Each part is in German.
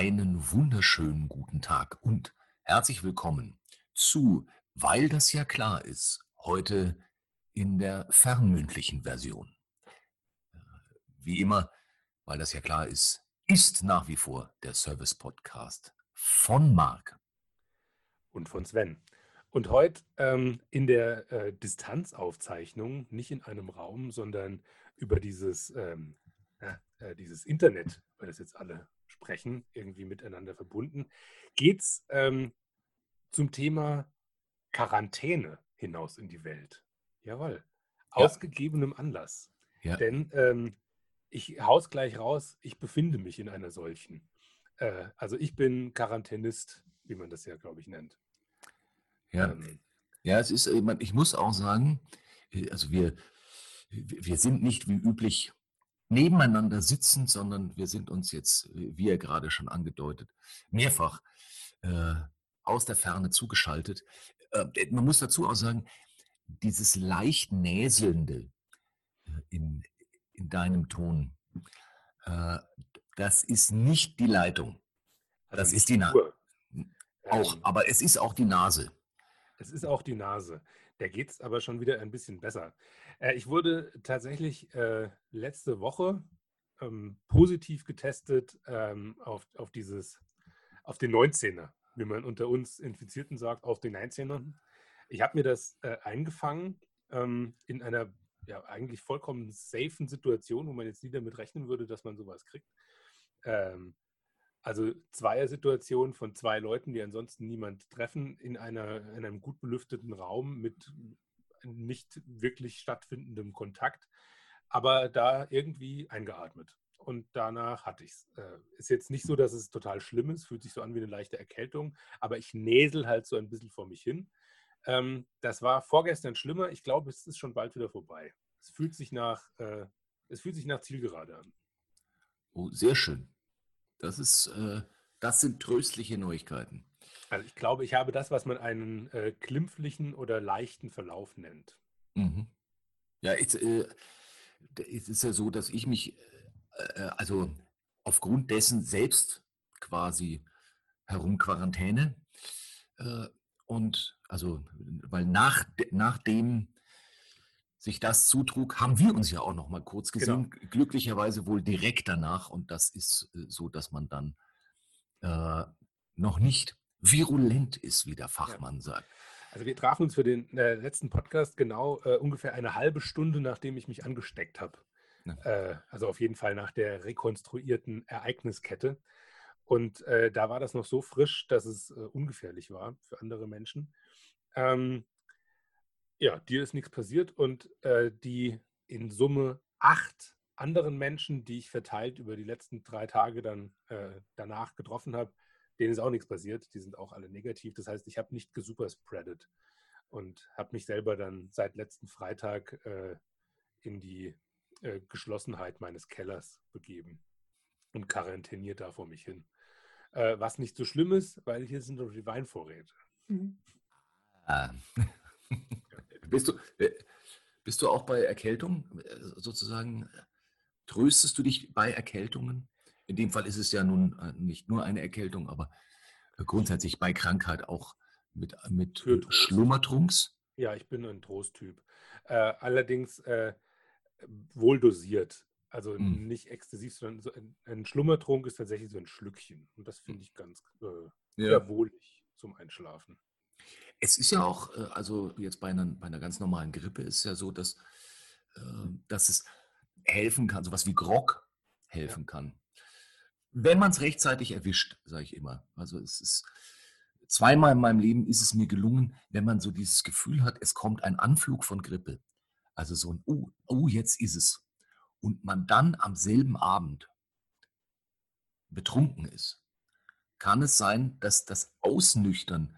Einen wunderschönen guten Tag und herzlich willkommen zu Weil das ja klar ist, heute in der fernmündlichen Version. Wie immer, weil das ja klar ist, ist nach wie vor der Service-Podcast von Marc. Und von Sven. Und heute ähm, in der äh, Distanzaufzeichnung, nicht in einem Raum, sondern über dieses, ähm, äh, dieses Internet, weil das jetzt alle sprechen, irgendwie miteinander verbunden, geht es ähm, zum Thema Quarantäne hinaus in die Welt. Jawohl. Ja. Aus gegebenem Anlass. Ja. Denn ähm, ich haus gleich raus, ich befinde mich in einer solchen. Äh, also ich bin Quarantänist, wie man das ja, glaube ich, nennt. Ja, ähm, ja es ist, ich muss auch sagen, äh, also wir, wir sind nicht wie üblich nebeneinander sitzen, sondern wir sind uns jetzt, wie er gerade schon angedeutet, mehrfach äh, aus der Ferne zugeschaltet. Äh, man muss dazu auch sagen, dieses leicht näselnde äh, in, in deinem Ton, äh, das ist nicht die Leitung. Also das ist die Nase. Auch, ähm. aber es ist auch die Nase. Es ist auch die Nase. Der geht es aber schon wieder ein bisschen besser. Äh, ich wurde tatsächlich äh, letzte Woche ähm, positiv getestet ähm, auf, auf, dieses, auf den 19er, wie man unter uns Infizierten sagt, auf den 19er. Ich habe mir das äh, eingefangen ähm, in einer ja, eigentlich vollkommen safen Situation, wo man jetzt nie damit rechnen würde, dass man sowas kriegt. Ähm, also Zweier-Situation von zwei Leuten, die ansonsten niemand treffen, in, einer, in einem gut belüfteten Raum mit nicht wirklich stattfindendem Kontakt, aber da irgendwie eingeatmet. Und danach hatte ich es. Äh, ist jetzt nicht so, dass es total schlimm ist, fühlt sich so an wie eine leichte Erkältung, aber ich näsel halt so ein bisschen vor mich hin. Ähm, das war vorgestern schlimmer. Ich glaube, es ist schon bald wieder vorbei. Es fühlt sich nach, äh, es fühlt sich nach Zielgerade an. Oh, sehr schön. Das ist, äh, das sind tröstliche Neuigkeiten. Also ich glaube, ich habe das, was man einen äh, klimpflichen oder leichten Verlauf nennt. Mhm. Ja, es, äh, es, ist ja so, dass ich mich äh, äh also aufgrund dessen selbst quasi herumquarantäne. Äh, und also, weil nach, nachdem sich das zutrug, haben wir uns ja auch noch mal kurz gesehen. Genau. Glücklicherweise wohl direkt danach. Und das ist äh, so, dass man dann äh, noch nicht virulent ist, wie der Fachmann ja. sagt. Also wir trafen uns für den äh, letzten Podcast genau äh, ungefähr eine halbe Stunde, nachdem ich mich angesteckt habe. Ja. Äh, also auf jeden Fall nach der rekonstruierten Ereigniskette. Und äh, da war das noch so frisch, dass es ungefährlich war für andere Menschen. Ähm, ja, dir ist nichts passiert und äh, die in Summe acht anderen Menschen, die ich verteilt über die letzten drei Tage dann äh, danach getroffen habe, denen ist auch nichts passiert. Die sind auch alle negativ. Das heißt, ich habe nicht gesuperspreadet und habe mich selber dann seit letzten Freitag äh, in die äh, Geschlossenheit meines Kellers begeben und quarantäniert da vor mich hin. Äh, was nicht so schlimm ist, weil hier sind doch die Weinvorräte. Mhm. Ah. Bist du, äh, bist du auch bei Erkältung äh, sozusagen? Tröstest du dich bei Erkältungen? In dem Fall ist es ja nun äh, nicht nur eine Erkältung, aber grundsätzlich bei Krankheit auch mit, mit Schlummertrunks? Ja, ich bin ein Trosttyp. Äh, allerdings äh, wohl dosiert. Also hm. nicht exzessiv, sondern so ein, ein, Schlummertrunk ist tatsächlich so ein Schlückchen. Und das finde ich ganz äh, ja. wohlig zum Einschlafen. Es ist ja auch, äh, also jetzt bei einer, bei einer ganz normalen Grippe ist es ja so, dass, äh, dass es helfen kann, sowas wie Grog helfen kann. Wenn man es rechtzeitig erwischt, sage ich immer. Also es ist zweimal in meinem Leben ist es mir gelungen, wenn man so dieses Gefühl hat, es kommt ein Anflug von Grippe. Also so ein, oh, oh, jetzt ist es. Und man dann am selben Abend betrunken ist, kann es sein, dass das Ausnüchtern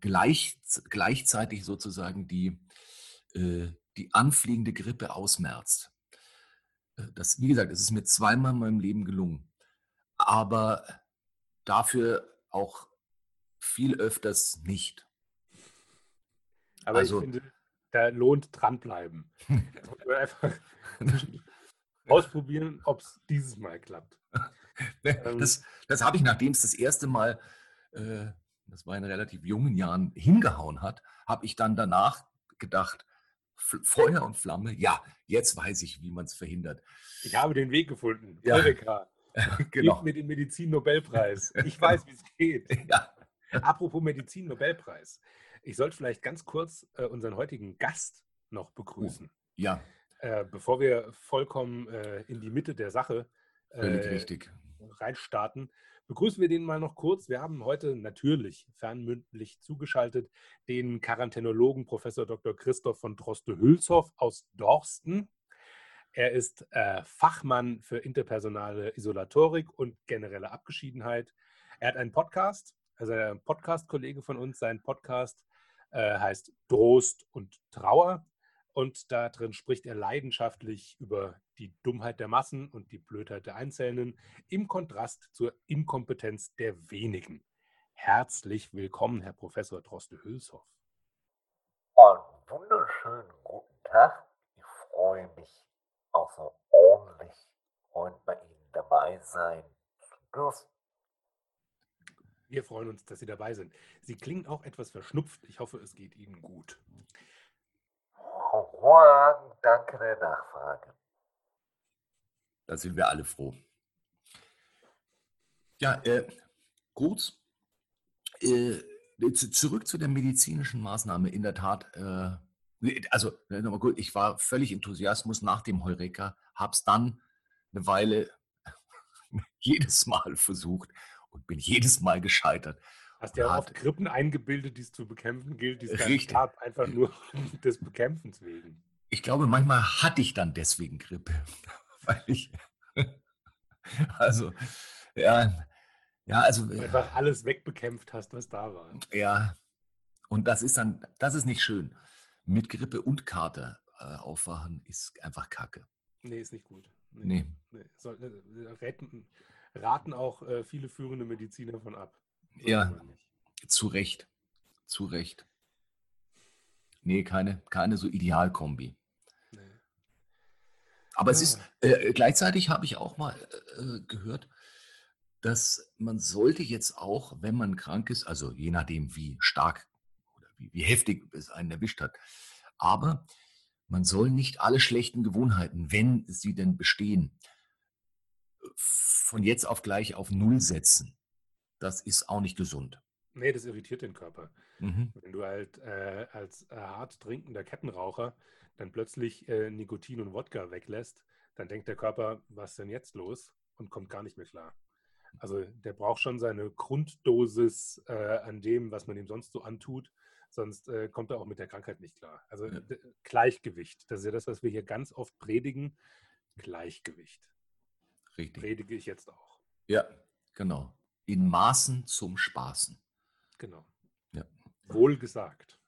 gleich, gleichzeitig sozusagen die, äh, die anfliegende Grippe ausmerzt. Äh, das, wie gesagt, es ist mir zweimal in meinem Leben gelungen, aber dafür auch viel öfters nicht. Aber also, ich finde, da lohnt dranbleiben. einfach ausprobieren, ob es dieses Mal klappt. Ähm. Das, das habe ich, nachdem es das erste Mal, äh, das war in relativ jungen Jahren, hingehauen hat, habe ich dann danach gedacht, Feuer und Flamme, ja, jetzt weiß ich, wie man es verhindert. Ich habe den Weg gefunden. Ja. Eureka. genau. Mir den Medizin-Nobelpreis. Ich weiß, wie es geht. Ja. Apropos Medizin-Nobelpreis. Ich sollte vielleicht ganz kurz äh, unseren heutigen Gast noch begrüßen. ja, Äh, bevor wir vollkommen äh, in die Mitte der Sache äh, reinstarten, begrüßen wir den mal noch kurz. Wir haben heute natürlich fernmündlich zugeschaltet den Quarantänologen Professor Dr. Christoph von Droste-Hülshoff aus Dorsten. Er ist äh, Fachmann für interpersonale Isolatorik und generelle Abgeschiedenheit. Er hat einen Podcast, also ein Podcast-Kollege von uns, sein Podcast äh, heißt Trost und Trauer. Und da drin spricht er leidenschaftlich über die Dummheit der Massen und die Blödheit der Einzelnen im Kontrast zur Inkompetenz der wenigen. Herzlich willkommen, Herr Professor Droste-Hülshoff. Einen wunderschönen guten Tag. Ich freue mich außerordentlich, heute bei Ihnen dabei sein zu dürfen. Wir freuen uns, dass Sie dabei sind. Sie klingen auch etwas verschnupft. Ich hoffe, es geht Ihnen gut. Hervorragend, danke der Nachfrage. Da sind wir alle froh. Ja, äh, gut. Äh, zu- zurück zu der medizinischen Maßnahme. In der Tat, äh, also äh, nochmal gut, ich war völlig Enthusiasmus nach dem Heureka, habe es dann eine Weile jedes Mal versucht und bin jedes Mal gescheitert. Hast ja auch Grippen eingebildet, die es zu bekämpfen gilt, die es gar nicht gab, einfach nur des Bekämpfens wegen. Ich glaube, manchmal hatte ich dann deswegen Grippe, weil ich, also, ja, ja, also, Weil einfach alles wegbekämpft hast, was da war. ja, und das ist dann, das ist nicht schön. Mit Grippe und Kater äh, aufwachen ist einfach Kacke. Nee, ist nicht gut. Nee. nee. Soll, äh, raten, raten auch äh, viele führende Mediziner von ab. Sollte Ja. Zu Recht. Zu Recht. Nee, keine, keine so Idealkombi. Nee. Aber es Ah. ist, äh, gleichzeitig habe ich auch mal äh, gehört, dass man sollte jetzt auch, wenn man krank ist, also je nachdem, wie stark wie, wie heftig es einen erwischt hat, aber man soll nicht alle schlechten Gewohnheiten, wenn sie denn bestehen, von jetzt auf gleich auf Null setzen. Das ist auch nicht gesund. Nee, das irritiert den Körper. Mhm. Wenn du halt äh, als äh, hart trinkender Kettenraucher dann plötzlich äh, Nikotin und Wodka weglässt, dann denkt der Körper, was ist denn jetzt los? Und kommt gar nicht mehr klar. Also der braucht schon seine Grunddosis äh, an dem, was man ihm sonst so antut, sonst äh, kommt er auch mit der Krankheit nicht klar. Also Ja. Gleichgewicht, das ist ja das, was wir hier ganz oft predigen. Gleichgewicht. Richtig. Predige ich jetzt auch. Ja, genau. In Maßen zum Spaßen. Genau. Ja. Wohl gesagt.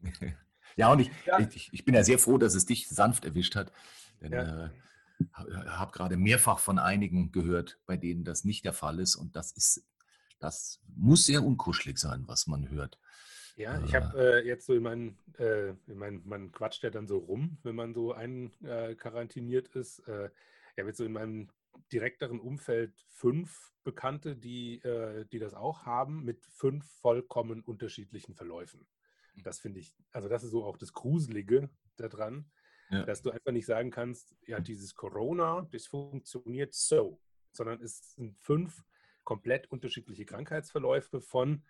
Ja, und ich, Ja. ich, ich bin ja sehr froh, dass es dich sanft erwischt hat. Denn Ja. äh, habe gerade mehrfach von einigen gehört, bei denen das nicht der Fall ist. Und das ist, das muss sehr unkuschelig sein, was man hört. Ja, ich Äh. habe äh, jetzt so in meinen, äh, in meinen, man quatscht ja dann so rum, wenn man so einkarantiniert ist. Äh, ich habe jetzt so in meinem direkteren Umfeld fünf Bekannte, die, äh, die das auch haben, mit fünf vollkommen unterschiedlichen Verläufen. Das finde ich, also das ist so auch das Gruselige daran, Ja. dass du einfach nicht sagen kannst, ja, dieses Corona, das funktioniert so, sondern es sind fünf komplett unterschiedliche Krankheitsverläufe von,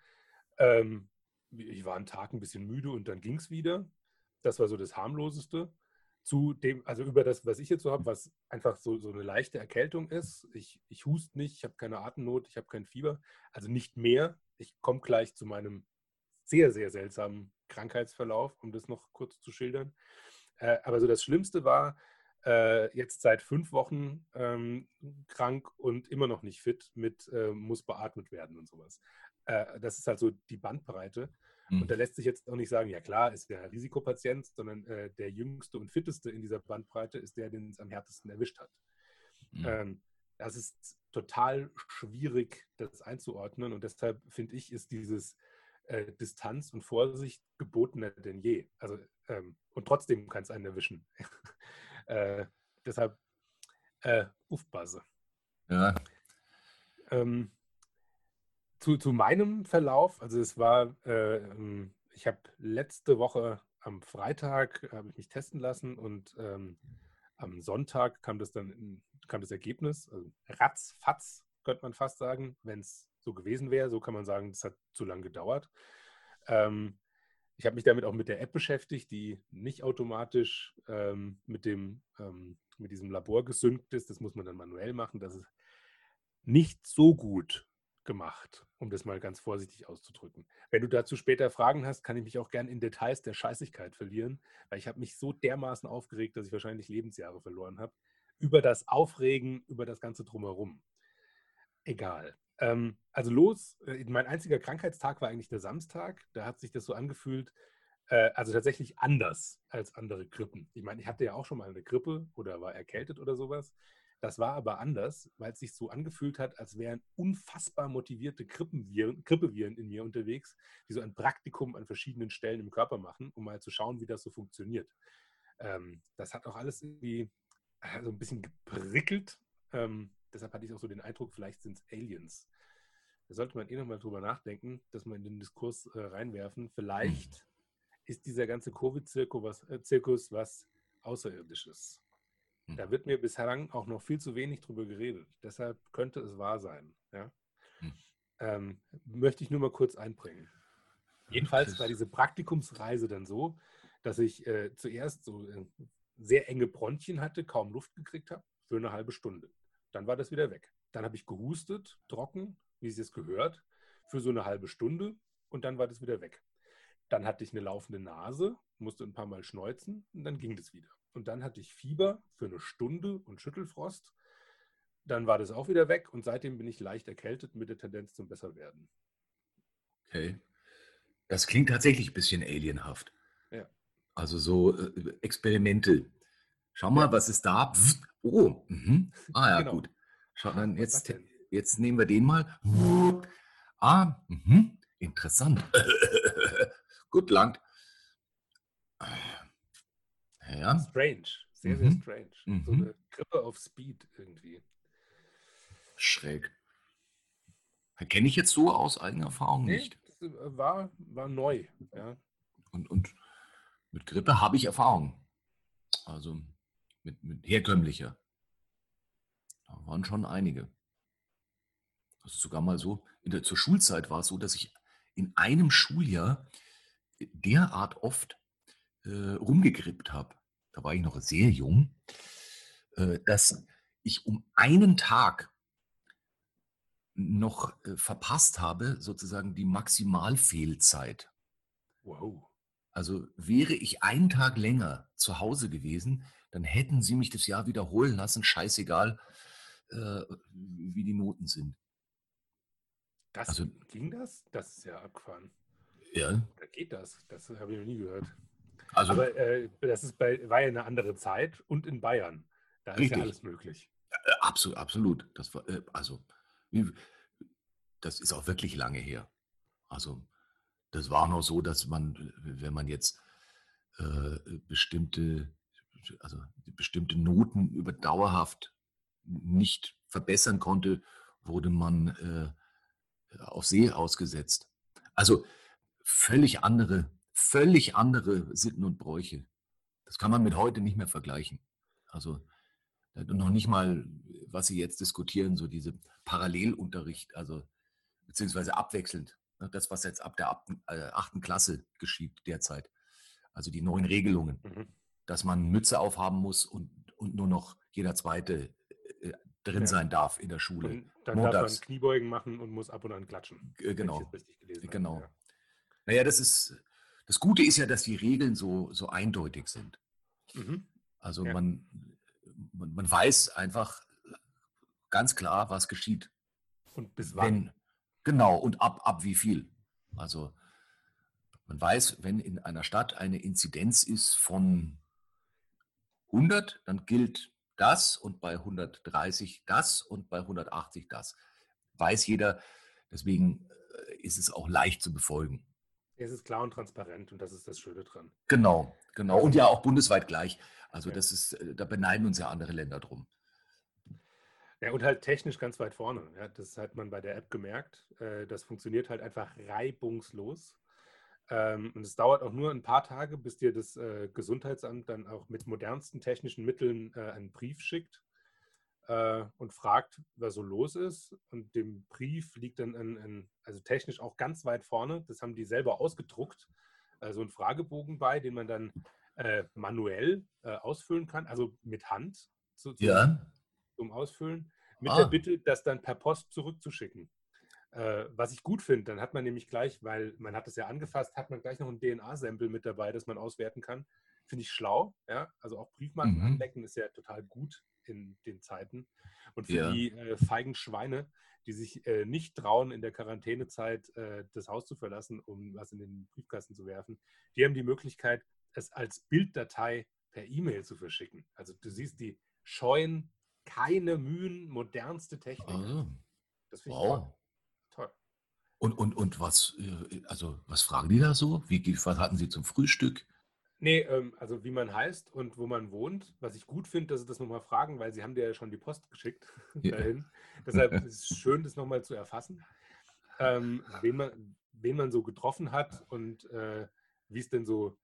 ähm, ich war einen Tag ein bisschen müde und dann ging es wieder. Das war so das harmloseste. Zu dem, also über das, was ich jetzt so habe, was einfach so, so eine leichte Erkältung ist. Ich, ich hust nicht, ich habe keine Atemnot, ich habe kein Fieber. Also nicht mehr. Ich komme gleich zu meinem sehr, sehr seltsamen Krankheitsverlauf, um das noch kurz zu schildern. Äh, aber so das Schlimmste war, äh, jetzt seit fünf Wochen ähm, krank und immer noch nicht fit mit äh, muss beatmet werden und sowas. Äh, das ist halt so die Bandbreite. Hm. Und da lässt sich jetzt auch nicht sagen, ja klar, ist der Risikopatient, sondern äh, der jüngste und fitteste in dieser Bandbreite ist der, den es am härtesten erwischt hat. Hm. Ähm, das ist total schwierig, das einzuordnen. Und deshalb finde ich, ist dieses äh, Distanz und Vorsicht gebotener denn je. Also, ähm, und trotzdem kann es einen erwischen. äh, deshalb äh, aufpasse. Ja. Ähm, zu, zu meinem Verlauf, also es war, äh, ähm, ich habe letzte Woche am Freitag habe ich mich testen lassen und ähm, am Sonntag kam das dann kam das Ergebnis, also ratzfatz, könnte man fast sagen, wenn es so gewesen wäre. So kann man sagen, das hat zu lange gedauert. Ähm, ich habe mich damit auch mit der App beschäftigt, die nicht automatisch ähm, mit, dem, ähm, mit diesem Labor gesynkt ist. Das muss man dann manuell machen. Das ist nicht so gut gemacht, um das mal ganz vorsichtig auszudrücken. Wenn du dazu später Fragen hast, kann ich mich auch gern in Details der Scheißigkeit verlieren, weil ich habe mich so dermaßen aufgeregt, dass ich wahrscheinlich Lebensjahre verloren habe, über das Aufregen, über das Ganze drumherum. Egal. Ähm, also los, äh, mein einziger Krankheitstag war eigentlich der Samstag. Da hat sich das so angefühlt, äh, also tatsächlich anders als andere Grippen. Ich meine, ich hatte ja auch schon mal eine Grippe oder war erkältet oder sowas. Das war aber anders, weil es sich so angefühlt hat, als wären unfassbar motivierte Grippenviren, Grippeviren in mir unterwegs, die so ein Praktikum an verschiedenen Stellen im Körper machen, um mal zu schauen, wie das so funktioniert. Ähm, das hat auch alles irgendwie äh, so ein bisschen geprickelt. Ähm, deshalb hatte ich auch so den Eindruck, vielleicht sind es Aliens. Da sollte man eh nochmal drüber nachdenken, dass wir in den Diskurs äh, reinwerfen. Vielleicht hm. ist dieser ganze Covid-Zirkus was, äh, was Außerirdisches. Hm. Da wird mir bislang auch noch viel zu wenig drüber geredet. Deshalb könnte es wahr sein. Ja? Hm. Ähm, möchte ich nur mal kurz einbringen. Jedenfalls war diese Praktikumsreise dann so, dass ich äh, zuerst so äh, sehr enge Bronchien hatte, kaum Luft gekriegt habe, für eine halbe Stunde. Dann war das wieder weg. Dann habe ich gehustet, trocken, wie es jetzt gehört, für so eine halbe Stunde und dann war das wieder weg. Dann hatte ich eine laufende Nase, musste ein paar Mal schneuzen und dann ging das wieder. Und dann hatte ich Fieber für eine Stunde und Schüttelfrost. Dann war das auch wieder weg und seitdem bin ich leicht erkältet mit der Tendenz zum Besserwerden. Okay. Das klingt tatsächlich ein bisschen alienhaft. Ja. Also so äh, Experimente. Schau mal, ja. was ist da? Oh, mhm. ah ja, genau. gut. Schau, dann jetzt, jetzt nehmen wir den mal. Ah, mh. interessant. gut, langt. Ja. Strange, sehr, mhm. sehr strange. Mhm. So eine Grippe auf Speed irgendwie. Schräg. Kenne ich jetzt so aus eigener Erfahrung nee, nicht. Das äh, war, war neu. Ja. Und, und mit Grippe habe ich Erfahrung. Also mit, mit herkömmlicher. Da waren schon einige. Also sogar mal so, in der, zur Schulzeit war es so, dass ich in einem Schuljahr derart oft äh, rumgegrippt habe, da war ich noch sehr jung, äh, dass ich um einen Tag noch äh, verpasst habe, sozusagen die Maximalfehlzeit. Wow. Also wäre ich einen Tag länger zu Hause gewesen, dann hätten sie mich das Jahr wiederholen lassen, scheißegal, äh, wie die Noten sind. Das also, ging das? Das ist ja abgefahren. Ja. Da geht das. Das habe ich noch nie gehört. Also, Aber äh, das ist bei, war ja eine andere Zeit und in Bayern. Da richtig. ist ja alles möglich. Äh, absolut, absolut. Das war, äh, also, das ist auch wirklich lange her. Also, das war noch so, dass man, wenn man jetzt äh, bestimmte, also bestimmte Noten über dauerhaft nicht verbessern konnte, wurde man äh, auf See ausgesetzt. Also völlig andere völlig andere Sitten und Bräuche. Das kann man mit heute nicht mehr vergleichen. Also noch nicht mal, was Sie jetzt diskutieren, so diese Parallelunterricht, also beziehungsweise abwechselnd. Ne, das, was jetzt ab der äh, achten Klasse geschieht derzeit. Also die neuen Regelungen, mhm. Dass man Mütze aufhaben muss und, und nur noch jeder Zweite äh, drin ja. sein darf in der Schule. Und dann Montags. darf man Kniebeugen machen und muss ab und an klatschen. Genau. Genau. Ja. Naja, das ist, das Gute ist ja, dass die Regeln so, so eindeutig sind. Mhm. Also ja. man, man, man, weiß einfach ganz klar, was geschieht. Und bis wann. Wenn, genau, und ab, ab wie viel. Also man weiß, wenn in einer Stadt eine Inzidenz ist von 100, dann gilt das und bei 130 das und bei 180 das. Weiß jeder, deswegen äh, ist es auch leicht zu befolgen. Es ist klar und transparent und das ist das Schöne dran. Genau, genau. Und ja auch bundesweit gleich. Also das ist, äh, da beneiden uns ja andere Länder drum. Ja, und halt technisch ganz weit vorne. Ja, das hat man bei der App gemerkt. Äh, das funktioniert halt einfach reibungslos. Ähm, und es dauert auch nur ein paar Tage, bis dir das äh, Gesundheitsamt dann auch mit modernsten technischen Mitteln äh, einen Brief schickt und fragt, was so los ist. Und dem Brief liegt dann ein, ein, also technisch auch ganz weit vorne. Das haben die selber ausgedruckt. Also ein Fragebogen bei, den man dann manuell ausfüllen kann, also mit Hand zu, ja. zum Ausfüllen mit ah. der Bitte, das dann per Post zurückzuschicken. Äh, was ich gut finde, dann hat man nämlich gleich, weil man hat es ja angefasst, hat man gleich noch ein DNA-Sample mit dabei, das man auswerten kann. Finde ich schlau, ja. Also auch Briefmarken mhm. anlecken ist ja total gut in den Zeiten. Und für ja. die äh, feigen Schweine, die sich äh, nicht trauen, in der Quarantänezeit äh, das Haus zu verlassen, um was in den Briefkasten zu werfen, die haben die Möglichkeit, es als Bilddatei per E-Mail zu verschicken. Also du siehst, die scheuen keine Mühen, modernste Technik. Also, das finde ich wow. toll. Und, und, und was, äh, also was fragen die da so? Wie, was hatten sie zum Frühstück? Nee, ähm, also wie man heißt und wo man wohnt. Was ich gut finde, dass sie das nochmal fragen, weil sie haben dir ja schon die Post geschickt ja. dahin. Deshalb ist es schön, das nochmal zu erfassen. Ähm, wen, man, wen man so getroffen hat und äh, wie es denn so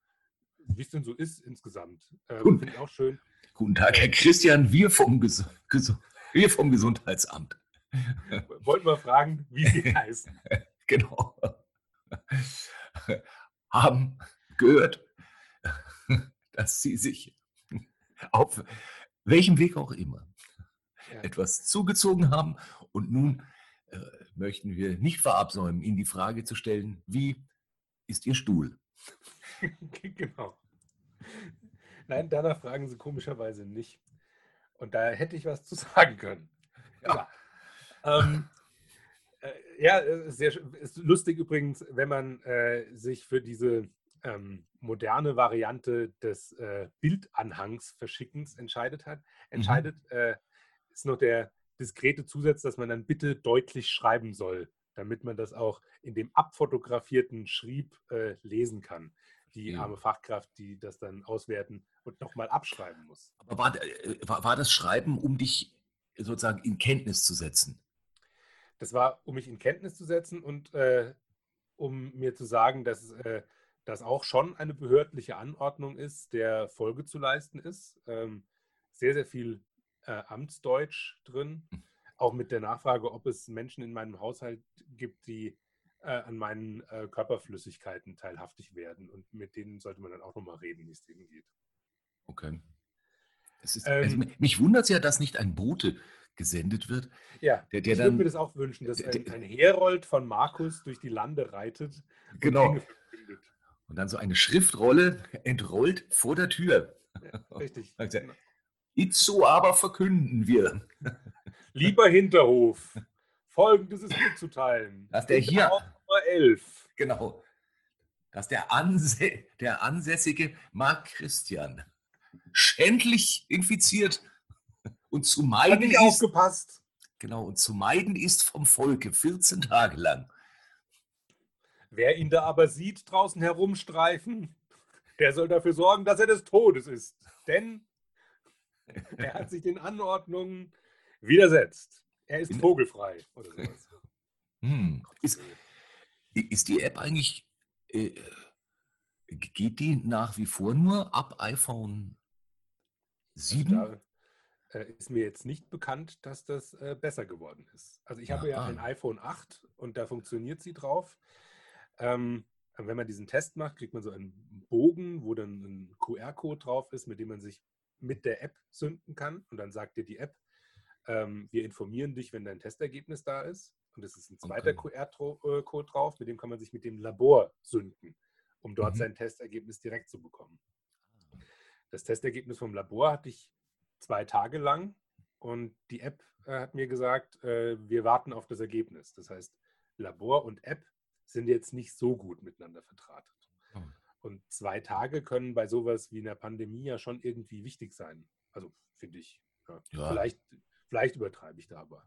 wie es denn so ist insgesamt. Ähm, Finde ich auch schön. Guten Tag, Herr Christian, wir vom, Ges Ges wir vom Gesundheitsamt. Wollten wir fragen, wie Sie heißen. genau. Haben gehört, dass Sie sich auf welchem Weg auch immer ja. etwas zugezogen haben. Und nun äh, möchten wir nicht verabsäumen, Ihnen die Frage zu stellen, wie ist Ihr Stuhl? genau. Nein, danach fragen sie komischerweise nicht. Und da hätte ich was zu sagen können. Ja. Ähm, äh, ja, sehr ist lustig übrigens, wenn man äh, sich für diese ähm, moderne Variante des äh, Bildanhangs verschickens entscheidet hat. Entscheidet mhm. äh, ist noch der diskrete Zusatz, dass man dann bitte deutlich schreiben soll, damit man das auch in dem abfotografierten Schrieb äh, lesen kann die arme Fachkraft, die das dann auswerten und nochmal abschreiben muss. Aber äh, war, war, das Schreiben, um dich sozusagen in Kenntnis zu setzen? Das war, um mich in Kenntnis zu setzen und äh, um mir zu sagen, dass äh, das auch schon eine behördliche Anordnung ist, der Folge zu leisten ist. Ähm, sehr, sehr viel äh, Amtsdeutsch drin. Auch mit der Nachfrage, ob es Menschen in meinem Haushalt gibt, die äh, an meinen äh, Körperflüssigkeiten teilhaftig werden. Und mit denen sollte man dann auch nochmal reden, wie es denen geht. Okay. Ist, also ähm, also, mich wundert es ja, dass nicht ein Bote gesendet wird. Ja, der, der ich würde mir das auch wünschen, dass der, ein, ein Herold von Markus durch die Lande reitet. Genau. Und dann so eine Schriftrolle entrollt vor der Tür. Ja, richtig. Itzo aber verkünden wir. Lieber Hinterhof, Folgendes ist mitzuteilen. Dass der hier. Nummer 11. Genau. Dass der, Anse der ansässige Marc Christian schändlich infiziert und zu meiden ist. aufgepasst. Genau, und zu meiden ist vom Volke 14 Tage lang. Wer ihn da aber sieht, draußen herumstreifen, der soll dafür sorgen, dass er des Todes ist. Denn er hat sich den Anordnungen widersetzt. Er ist vogelfrei oder sowas. Hm. Ist, ist, die App eigentlich, äh, geht die nach wie vor nur ab iPhone 7? Also da, ist mir jetzt nicht bekannt, dass das äh, besser geworden ist. Also ich habe ja, ja ein iPhone 8 und da funktioniert sie drauf. Ähm, wenn man diesen Test macht, kriegt man so einen Bogen, wo dann ein QR-Code drauf ist, mit dem man sich mit der App sünden kann. Und dann sagt dir die App, ähm, wir informieren dich, wenn dein Testergebnis da ist. Und es ist ein zweiter okay. QR-Code äh, drauf, mit dem kann man sich mit dem Labor sünden, um dort mhm. sein Testergebnis direkt zu bekommen. Das Testergebnis vom Labor hatte ich zwei Tage lang und die App äh, hat mir gesagt, äh, wir warten auf das Ergebnis. Das heißt, Labor und App sind jetzt nicht so gut miteinander vertratet. Oh. Und zwei Tage können bei sowas wie einer Pandemie ja schon irgendwie wichtig sein. Also finde ich. Ja. Ja. Vielleicht Vielleicht übertreibe ich da aber.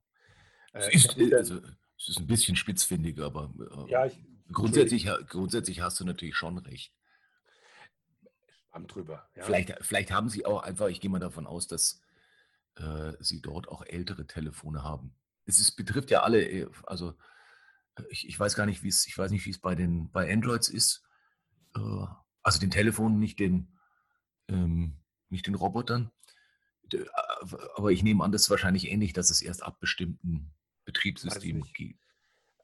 Äh, es, ist, also, es ist ein bisschen spitzfindig, aber äh, ja, ich, grundsätzlich, grundsätzlich hast du natürlich schon recht. Schwamm drüber. Ja. Vielleicht, vielleicht haben sie auch einfach, ich gehe mal davon aus, dass äh, sie dort auch ältere Telefone haben. Es ist, betrifft ja alle, äh, also äh, ich, ich weiß gar nicht, wie es, ich weiß nicht, wie es bei den bei Androids ist. Äh, also den Telefonen, nicht den, ähm, nicht den Robotern. D- Aber ich nehme an, das ist wahrscheinlich ähnlich, dass es erst ab bestimmten Betriebssystemen gibt.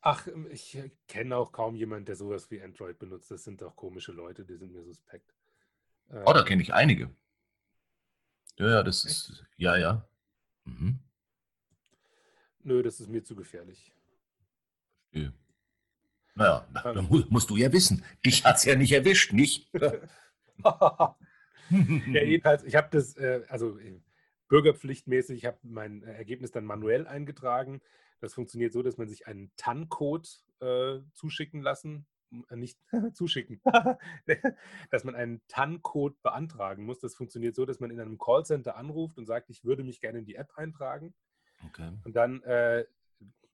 Ach, ich äh, kenne auch kaum jemanden, der sowas wie Android benutzt. Das sind doch komische Leute, die sind mir suspekt. Oh, da kenne ich einige. Ja, ja, das Echt? ist, ja, ja. Mhm. Nö, das ist mir zu gefährlich. Ja. Naja, na, da mu- musst du ja wissen. Dich hat es ja nicht erwischt, nicht? ja, jedenfalls, ich habe das, äh, also äh, bürgerpflichtmäßig, ich habe mein äh, Ergebnis dann manuell eingetragen. Das funktioniert so, dass man sich einen TAN-Code äh, zuschicken lassen, äh, nicht zuschicken, dass man einen TAN-Code beantragen muss. Das funktioniert so, dass man in einem Callcenter anruft und sagt, ich würde mich gerne in die App eintragen. Okay. Und dann äh,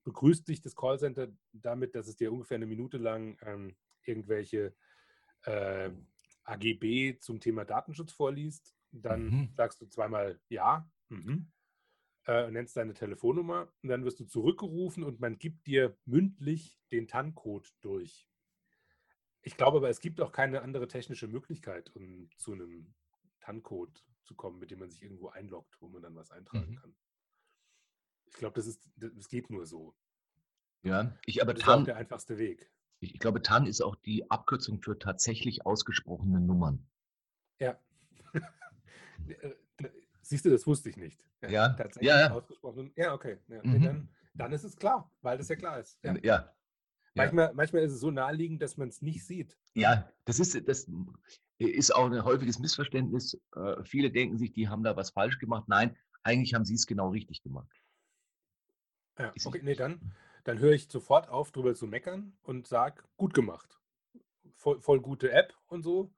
begrüßt dich das Callcenter damit, dass es dir ungefähr eine Minute lang ähm, irgendwelche äh, AGB zum Thema Datenschutz vorliest. Dann Mhm. sagst du zweimal Ja, mhm, äh, nennst deine Telefonnummer und dann wirst du zurückgerufen und man gibt dir mündlich den TAN-Code durch. Ich glaube aber, es gibt auch keine andere technische Möglichkeit, um zu einem TAN-Code zu kommen, mit dem man sich irgendwo einloggt, wo man dann was eintragen Mhm. kann. Ich glaube, das ist, das geht nur so. Ja, ich aber Das ist auch TAN, der einfachste Weg. ich ich glaube, TAN ist auch die Abkürzung für tatsächlich ausgesprochene Nummern. Ja. Äh, Siehst du, das wusste ich nicht. Ja, tatsächlich ja, ja. ausgesprochen. Ja, okay. Ja, Mhm. dann, dann ist es klar, weil das ja klar ist. Ja, ja. Manchmal, manchmal ist es so naheliegend, dass man es nicht sieht. Ja, das ist, das ist auch ein häufiges Missverständnis. Äh, Viele denken sich, die haben da was falsch gemacht. Nein, eigentlich haben sie es genau richtig gemacht. Ja, okay, nee, dann, dann höre ich sofort auf, drüber zu meckern und sage, gut gemacht. Voll, voll gute App und so.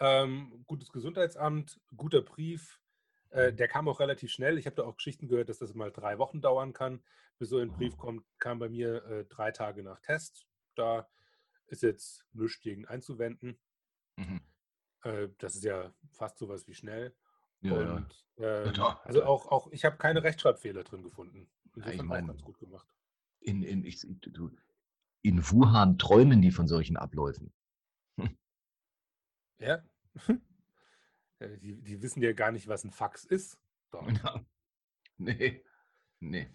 Ähm, gutes Gesundheitsamt, guter Brief. Äh, der kam auch relativ schnell. Ich habe da auch Geschichten gehört, dass das mal drei Wochen dauern kann, bis so ein Brief Mhm. kommt. Kam bei mir äh, drei Tage nach Test. Da ist jetzt nichts gegen einzuwenden. Mhm. Äh, das ist ja fast sowas wie schnell. Ja, ja. und ähm, da- also da- auch, auch ich habe keine Rechtschreibfehler drin gefunden. ich Insofern mein- auch ganz gut gemacht. In, in, ich, du, in Wuhan träumen die von solchen Abläufen. Ja. Äh, die, die wissen ja gar nicht, was ein Fax ist. Dort. Ja. Nee, nee.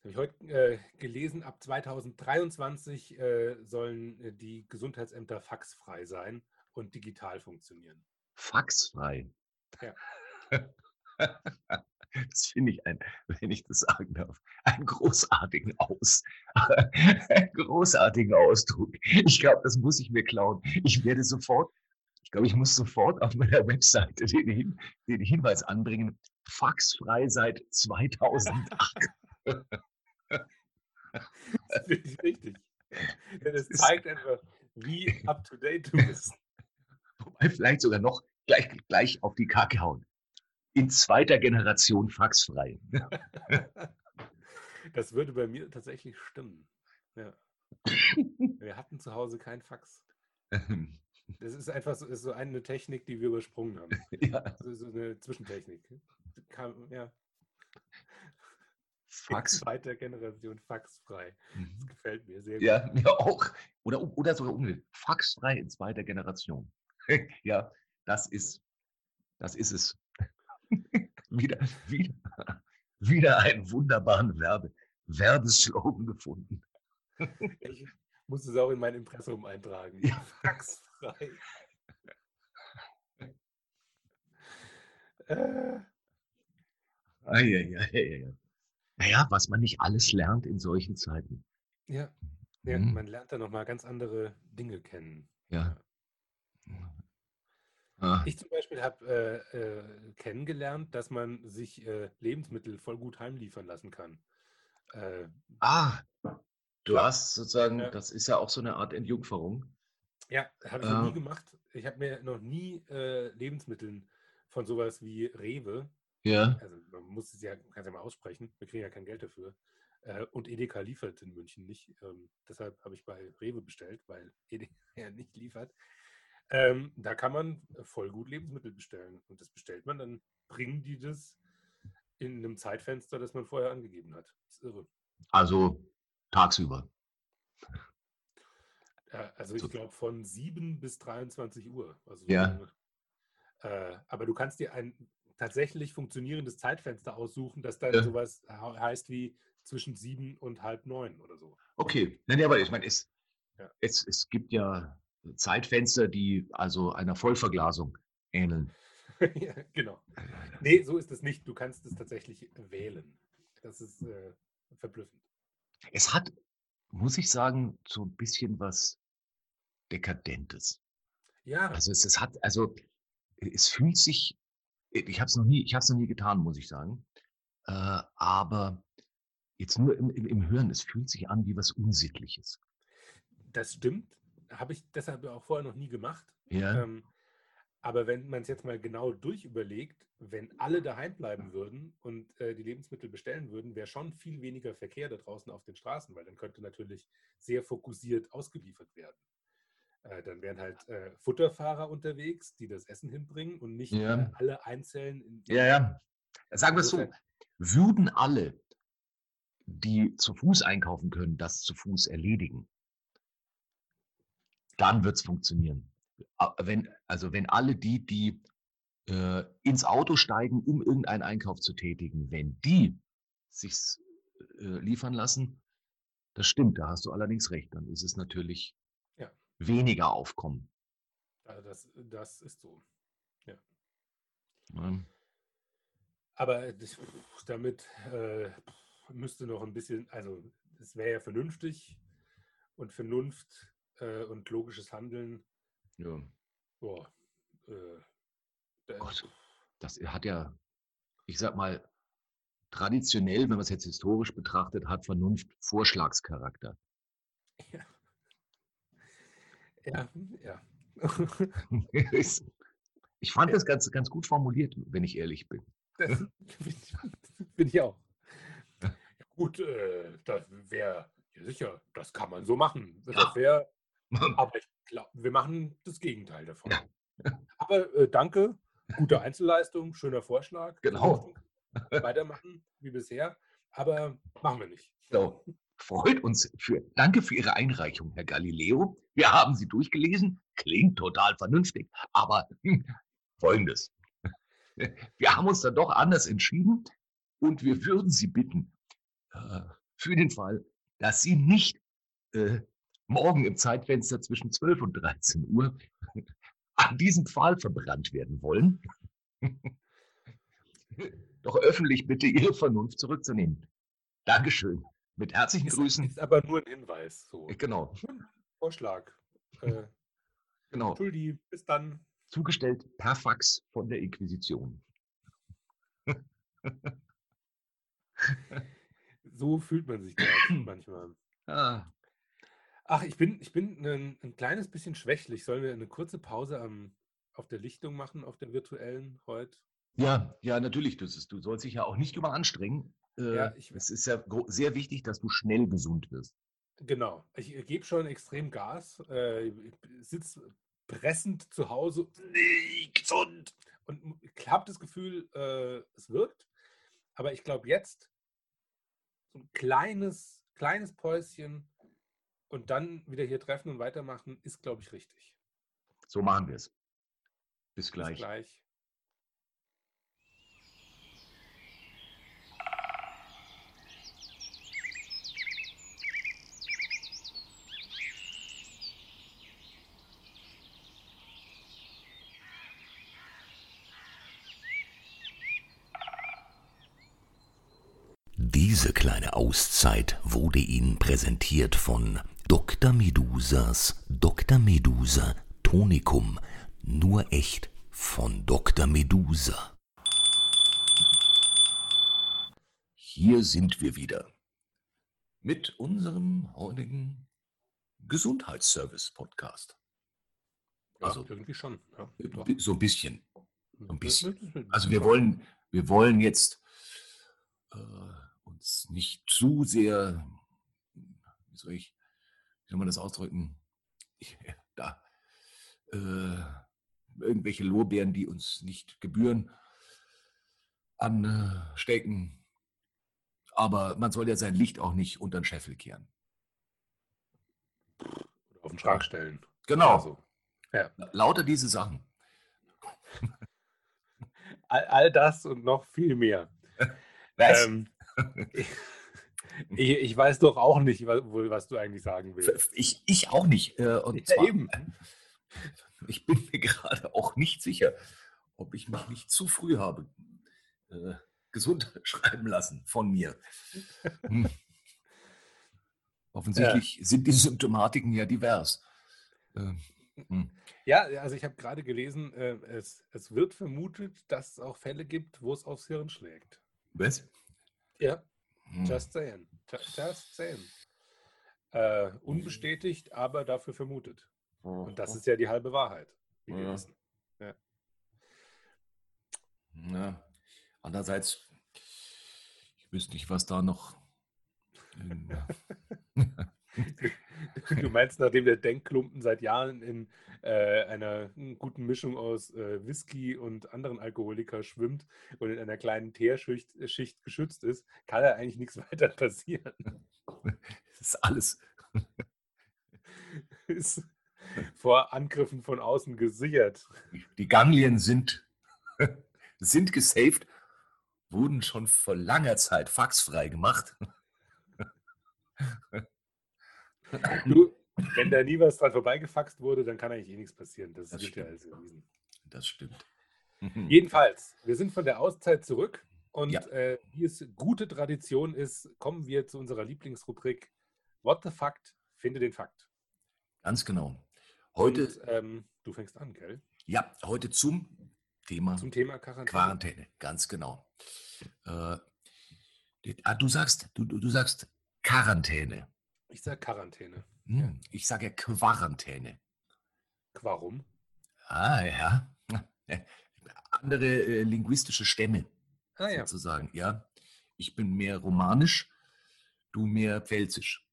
Habe ich heute äh, gelesen, ab 2023 äh, sollen äh, die Gesundheitsämter faxfrei sein und digital funktionieren. Faxfrei. Ja. Das finde ich ein, wenn ich das sagen darf, einen großartigen Aus, einen großartigen Ausdruck. Ich glaube, das muss ich mir klauen. Ich werde sofort, ich glaube, ich muss sofort auf meiner Webseite den, Hin, den Hinweis anbringen, faxfrei seit 2008. Das finde ich richtig. Das ist- zeigt einfach, wie up to date du bist. Wobei vielleicht sogar noch gleich, gleich auf die Kacke hauen. In zweiter Generation faxfrei. Das würde bei mir tatsächlich stimmen. Ja. Wir hatten zu Hause kein Fax. Das ist einfach so, ist so eine Technik, die wir übersprungen haben. ja, So, so eine Zwischentechnik. Kam, ja, Fax. zweiter Generation faxfrei. Das Mhm. gefällt mir sehr gut. Ja, mir auch. Oder, oder sogar umgekehrt. Faxfrei in zweiter Generation. ja, das ist, das ist es. wieder, wieder, wieder einen wunderbaren Werbe, Werbeslogan gefunden. Ich muss es auch in mein Impressum eintragen. Ja. Faxfrei. äh, Eieieiei. Naja, was man nicht alles lernt in solchen Zeiten. ja, ja Mhm. man lernt da nochmal ganz andere Dinge kennen. Ja. Ah, Ich zum Beispiel habe äh, äh, kennengelernt, dass man sich äh, Lebensmittel voll gut heimliefern lassen kann. Äh, ah, du Klar. hast sozusagen, Ja. das ist ja auch so eine Art Entjungferung. Ja, habe ich noch nie Äh. gemacht. Ich habe mir noch nie äh, Lebensmitteln von sowas wie Rewe, Ja. also man muss es ja, kann es ja mal aussprechen, wir kriegen ja kein Geld dafür. Äh, und Edeka liefert in München nicht. Ähm, deshalb habe ich bei Rewe bestellt, weil Edeka ja nicht liefert. Ähm, da kann man voll gut Lebensmittel bestellen. Und das bestellt man, dann bringen die das in einem Zeitfenster, das man vorher angegeben hat. Das ist irre. Also tagsüber. Ja, also ich So. glaube von 7 bis 23 Uhr. Also Ja. Äh, aber du kannst dir ein tatsächlich funktionierendes Zeitfenster aussuchen, das dann Ja. sowas he- heißt wie zwischen sieben und halb neun oder so. Okay. Nein, nee, aber ich meine, es, Ja. es, es gibt ja Zeitfenster, die also einer Vollverglasung ähneln. ja, genau. Nee, so ist es nicht. Du kannst es tatsächlich wählen. Das ist äh, verblüffend. Es hat, muss ich sagen, so ein bisschen was Dekadentes. Ja, Also es, es hat, also es fühlt sich, ich habe es noch nie, ich habe es noch nie getan, muss ich sagen. Äh, aber jetzt nur im, im, im Hören, es fühlt sich an wie was Unsittliches. das stimmt. Habe ich deshalb auch vorher noch nie gemacht. Ja. Ähm, aber wenn man es jetzt mal genau durchüberlegt, wenn alle daheim bleiben würden und äh, die Lebensmittel bestellen würden, wäre schon viel weniger Verkehr da draußen auf den Straßen, weil dann könnte natürlich sehr fokussiert ausgeliefert werden. Äh, dann wären halt äh, Futterfahrer unterwegs, die das Essen hinbringen und nicht Ja. alle einzeln. In, Ja, ja. Sagen wir es so, würden alle, die zu Fuß einkaufen können, das zu Fuß erledigen, dann wird es funktionieren. Wenn, also wenn alle die, die äh, ins Auto steigen, um irgendeinen Einkauf zu tätigen, wenn die sich äh, liefern lassen, das stimmt, da hast du allerdings recht, dann ist es natürlich. Weniger Aufkommen. Äh, das, das ist so. Ne? Aber das, damit äh, müsste noch ein bisschen, also es wäre ja vernünftig und Vernunft äh, und logisches Handeln, Ja. boah, äh, da- Gott. Das hat ja, ich sag mal, traditionell, wenn man es jetzt historisch betrachtet, hat Vernunft Vorschlagscharakter. ja, ja. Ist- ich fand das ganz, ganz gut formuliert, wenn ich ehrlich bin. Das bin ich auch. Ja, gut, äh, das wäre ja sicher, das kann man so machen. Das Ja. wär, aber ich glaube, wir machen das Gegenteil davon. Ja. Aber äh, danke, gute Einzelleistung, schöner Vorschlag. Genau. Weitermachen wie bisher, aber machen wir nicht. So, freut uns für, danke für Ihre Einreichung, Herr Galileo. Wir haben sie durchgelesen, klingt total vernünftig, aber hm, folgendes. Wir haben uns dann doch anders entschieden und wir würden Sie bitten, äh, für den Fall, dass Sie nicht äh, morgen im Zeitfenster zwischen 12 und 13 Uhr an diesem Pfahl verbrannt werden wollen, doch öffentlich bitte Ihre Vernunft zurückzunehmen. Dankeschön. Mit herzlichen Ist, Grüßen. ist aber nur ein Hinweis. So. Genau, Vorschlag. Äh, genau. Tuldi, bis dann. Zugestellt per Fax von der Inquisition. So fühlt man sich manchmal. Ah, Ach, ich bin, ich bin ein, ein kleines bisschen schwächlich. Sollen wir eine kurze Pause am, auf der Lichtung machen, auf der virtuellen heute? ja, ja, natürlich. Ist, du sollst dich ja auch nicht überanstrengen. Äh, Ja, ich- es ist ja sehr wichtig, dass du schnell gesund wirst. Genau. Ich gebe schon extrem Gas. Äh, ich sitze pressend zu Hause. Nee, gesund. Und ich habe das Gefühl, äh, es wirkt. Aber ich glaube, jetzt so ein kleines, kleines Päuschen und dann wieder hier treffen und weitermachen, ist, glaube ich, richtig. So machen wir es. Bis Bis gleich. gleich. Diese kleine Auszeit wurde Ihnen präsentiert von Dr. Medusas Dr. Medusa Tonikum. Nur echt von Dr. Medusa. Hier sind wir wieder mit unserem heutigen Gesundheitsservice-Podcast. Ja, Also- irgendwie schon. Ja, So ein bisschen. ein bisschen. Also wir wollen, wir wollen jetzt äh, uns nicht zu sehr, wie soll ich, wie soll man das ausdrücken, da äh, irgendwelche Lorbeeren, die uns nicht gebühren, anstecken. Aber man soll ja sein Licht auch nicht unter den Scheffel kehren. Oder auf den Schrank stellen. Genau. Oder so. Ja. Lauter diese Sachen. All, all das und noch viel mehr. Was? Ähm, ich, ich weiß doch auch nicht, wohl, was du eigentlich sagen willst. ich, ich auch nicht. äh, Und Ja, zwar, eben. Ich bin mir gerade auch nicht sicher, ob ich mich nicht zu früh habe äh, gesund schreiben lassen von mir. Hm. Offensichtlich sind die Symptomatiken ja divers. Ähm, hm. Ja, also ich habe gerade gelesen, äh, es, es wird vermutet, dass es auch Fälle gibt, wo es aufs Hirn schlägt. Was? Ja, Hm. just saying. Ju- Just saying. Äh, unbestätigt, aber dafür vermutet. Und das ist ja die halbe Wahrheit, wie wir Ja. wissen. Ja. Andererseits, ich wüsste nicht, was da noch. Du meinst, nachdem der Denkklumpen seit Jahren in äh, einer guten Mischung aus äh, Whisky und anderen Alkoholiker schwimmt und in einer kleinen Teerschicht äh, Schicht geschützt ist, kann da eigentlich nichts weiter passieren. Das ist alles. Ist vor Angriffen von außen gesichert. Die Ganglien sind, sind gesaved, wurden schon vor langer Zeit faxfrei gemacht. Du, wenn da nie was dran vorbeigefaxt wurde, dann kann eigentlich eh nichts passieren. Das, Das ist ja stimmt. alles. Das stimmt. Jedenfalls, wir sind von der Auszeit zurück und Ja. äh, wie es gute Tradition ist, kommen wir zu unserer Lieblingsrubrik What the Fact? Finde den Fakt. Ganz genau. Heute, Und, ähm, du fängst an, gell? ja, heute zum Thema Zum Thema Quarantäne. Quarantäne. Ganz genau. Äh, ah, du sagst, du du sagst Quarantäne. Ich sage Quarantäne. Hm, ich sage Quarantäne. Warum? Ah, ja. Andere äh, linguistische Stämme. Ah ja. sozusagen. Ja, ich bin mehr romanisch, du mehr pfälzisch.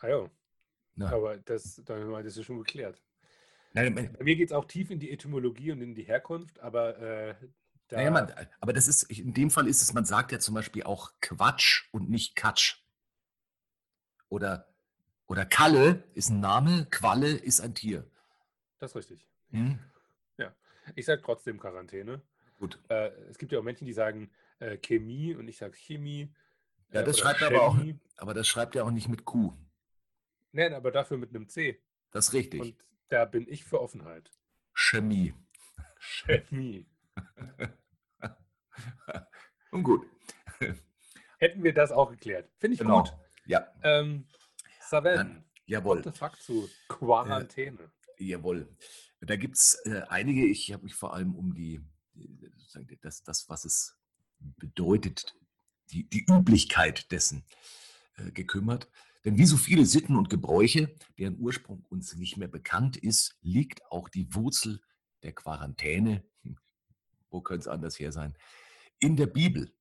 Ah ja. Na, Aber das, dann haben wir das ist schon geklärt. nein, mein- Bei mir geht es auch tief in die Etymologie und in die Herkunft, aber äh, da, naja, man, aber das ist, in dem Fall ist es, man sagt ja zum Beispiel auch Quatsch und nicht Katsch. Oder, oder Kalle ist ein Name, Qualle ist ein Tier. das ist richtig. Hm? Ich sage trotzdem Quarantäne. Gut. Äh, es gibt ja auch Menschen, die sagen äh, Chemie und ich sage Chemie. Ja, äh, das oder schreibt er aber auch, Chemie. aber das schreibt er auch nicht mit Q. Nein, aber dafür mit einem C. Das ist richtig. Und da bin ich für Offenheit. Chemie. Chemie. Und gut. Hätten wir das auch geklärt. Finde ich Genau. gut. Ja, Ähm, Dann, jawohl. fuck zu Quarantäne? Jawohl. Da gibt es äh, einige, ich habe mich vor allem um die, äh, das, das, was es bedeutet, die, die Üblichkeit dessen äh, gekümmert. Denn wie so viele Sitten und Gebräuche, deren Ursprung uns nicht mehr bekannt ist, liegt auch die Wurzel der Quarantäne, hm, wo könnte es anders her sein, in der Bibel.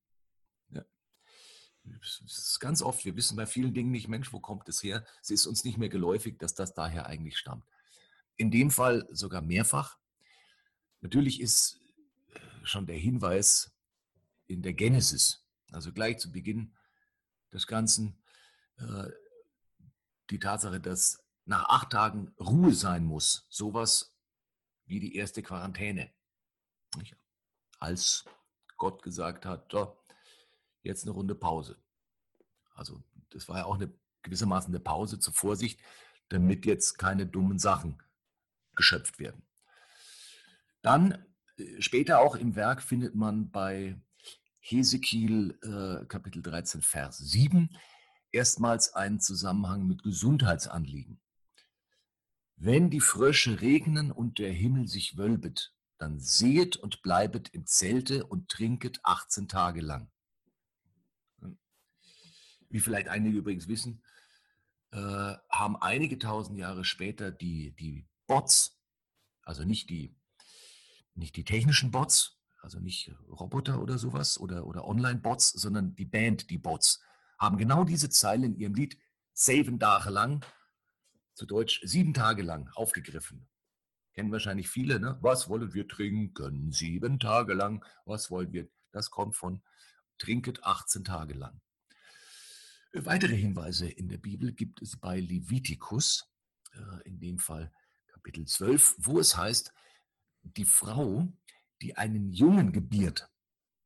Es ist ganz oft, wir wissen bei vielen Dingen nicht, Mensch, wo kommt es her? Es ist uns nicht mehr geläufig, dass das daher eigentlich stammt. In dem Fall sogar mehrfach. Natürlich ist äh, schon der Hinweis in der Genesis, also gleich zu Beginn des Ganzen, äh, die Tatsache, dass nach acht Tagen Ruhe sein muss, sowas wie die erste Quarantäne. Als Gott gesagt hat, so, jetzt eine Runde Pause. Also das war ja auch eine gewissermaßen eine Pause zur Vorsicht, damit jetzt keine dummen Sachen geschöpft werden. Dann äh, später auch im Werk findet man bei Hesekiel äh, Kapitel 13, Vers 7 erstmals einen Zusammenhang mit Gesundheitsanliegen. Wenn die Frösche regnen und der Himmel sich wölbet, dann sehet und bleibet im Zelte und trinket 18 Tage lang. Wie vielleicht einige übrigens wissen, äh, haben einige tausend Jahre später die, die Bots, also nicht die, nicht die technischen Bots, also nicht Roboter oder sowas oder, oder Online-Bots, sondern die Band, die Bots, haben genau diese Zeile in ihrem Lied Seven Tage lang, zu Deutsch sieben Tage lang, aufgegriffen. kennen wahrscheinlich viele, ne? Was wollen wir trinken? Sieben Tage lang. Was wollen wir? Das kommt von Trinket 18 Tage lang. Weitere Hinweise in der Bibel gibt es bei Levitikus, äh, in dem Fall Kapitel 12, wo es heißt, die Frau, die einen Jungen gebiert,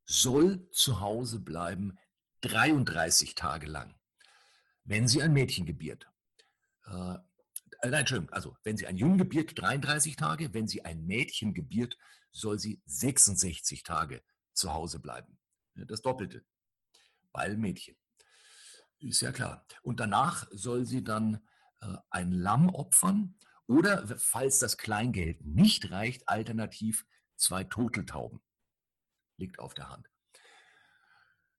soll zu Hause bleiben 33 Tage lang, wenn sie ein Mädchen gebiert. Äh, äh, nein, Entschuldigung, also wenn sie ein Jungen gebiert, 33 Tage, wenn sie ein Mädchen gebiert, soll sie 66 Tage zu Hause bleiben. Das Doppelte, weil Mädchen. Ist ja klar. Und danach soll sie dann äh, ein Lamm opfern oder, falls das Kleingeld nicht reicht, alternativ zwei Turteltauben. Liegt auf der Hand.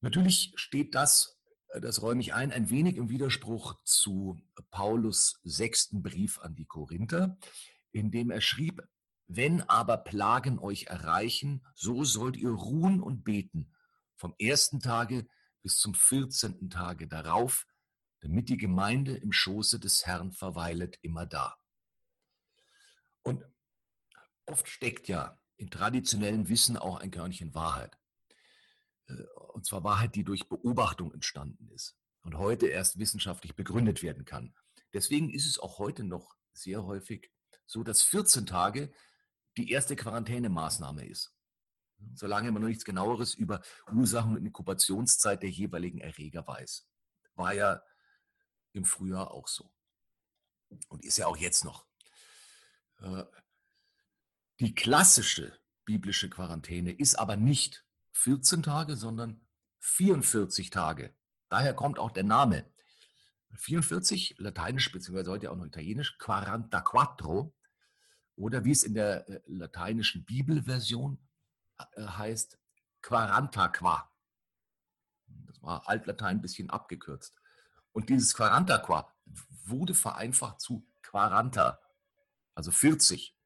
Natürlich steht das, äh, das räume ich ein, ein wenig im Widerspruch zu Paulus sechsten Brief an die Korinther, in dem er schrieb, wenn aber Plagen euch erreichen, so sollt ihr ruhen und beten, vom ersten Tage bis zum 14. Tage darauf, damit die Gemeinde im Schoße des Herrn verweilet immer da. Und oft steckt ja in traditionellem Wissen auch ein Körnchen Wahrheit. Äh, und zwar Wahrheit, die durch Beobachtung entstanden ist und heute erst wissenschaftlich begründet werden kann. Deswegen ist es auch heute noch sehr häufig so, dass 14 Tage die erste Quarantänemaßnahme ist solange man noch nichts genaueres über Ursachen und Inkubationszeit der jeweiligen Erreger weiß. War ja im Frühjahr auch so. Und ist ja auch jetzt noch. Äh, die klassische biblische Quarantäne ist aber nicht 14 Tage, sondern 44 Tage. Daher kommt auch der Name. 44, lateinisch beziehungsweise heute auch noch italienisch, quarantaquattro, oder wie es in der äh, lateinischen Bibelversion heißt Quarantaqua. Das war Altlatein ein bisschen abgekürzt. Und dieses Quarantaqua wurde vereinfacht zu Quaranta, also 40.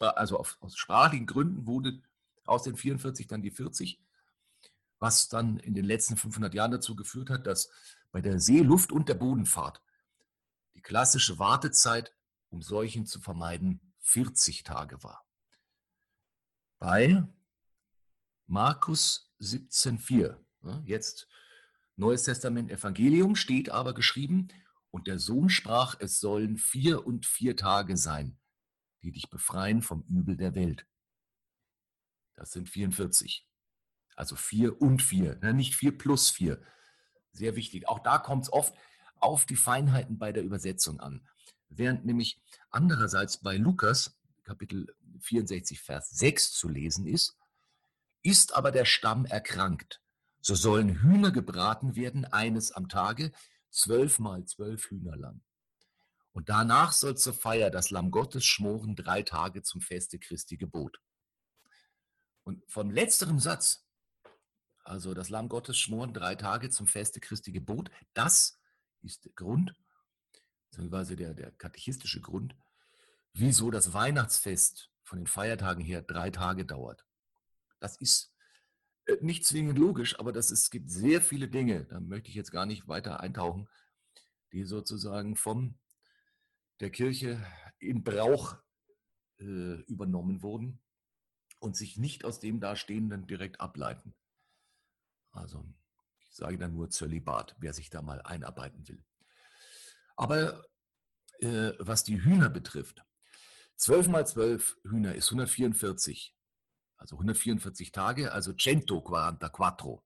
Also aus sprachlichen Gründen wurde aus den 44 dann die 40, was dann in den letzten 500 Jahren dazu geführt hat, dass bei der See-, Luft- und der Bodenfahrt die klassische Wartezeit, um Seuchen zu vermeiden, 40 Tage war bei Markus 17,4. Jetzt Neues Testament Evangelium steht aber geschrieben, und der Sohn sprach, es sollen vier und vier Tage sein, die dich befreien vom Übel der Welt. Das sind 44. Also vier und vier, ne, nicht vier plus vier. Sehr wichtig. Auch da kommt es oft auf die Feinheiten bei der Übersetzung an. Während nämlich andererseits bei Lukas, Kapitel 64, Vers 6 zu lesen ist, ist aber der Stamm erkrankt, so sollen Hühner gebraten werden, eines am Tage, zwölfmal zwölf Hühner lang. Und danach soll zur Feier das Lamm Gottes schmoren drei Tage zum Feste Christi Gebot. Und vom letzteren Satz, also das Lamm Gottes schmoren drei Tage zum Feste Christi Gebot, das ist der Grund, beziehungsweise der, der katechistische Grund, wieso das Weihnachtsfest von den Feiertagen her drei Tage dauert. Das ist äh, nicht zwingend logisch, aber das ist, es gibt sehr viele Dinge, da möchte ich jetzt gar nicht weiter eintauchen, die sozusagen von der Kirche in Brauch äh, übernommen wurden und sich nicht aus dem Dastehenden direkt ableiten. Also ich sage da nur Zölibat, wer sich da mal einarbeiten will. Aber äh, was die Hühner betrifft, 12 mal 12 Hühner ist 144. Also 144 Tage, also cento quaranta quattro.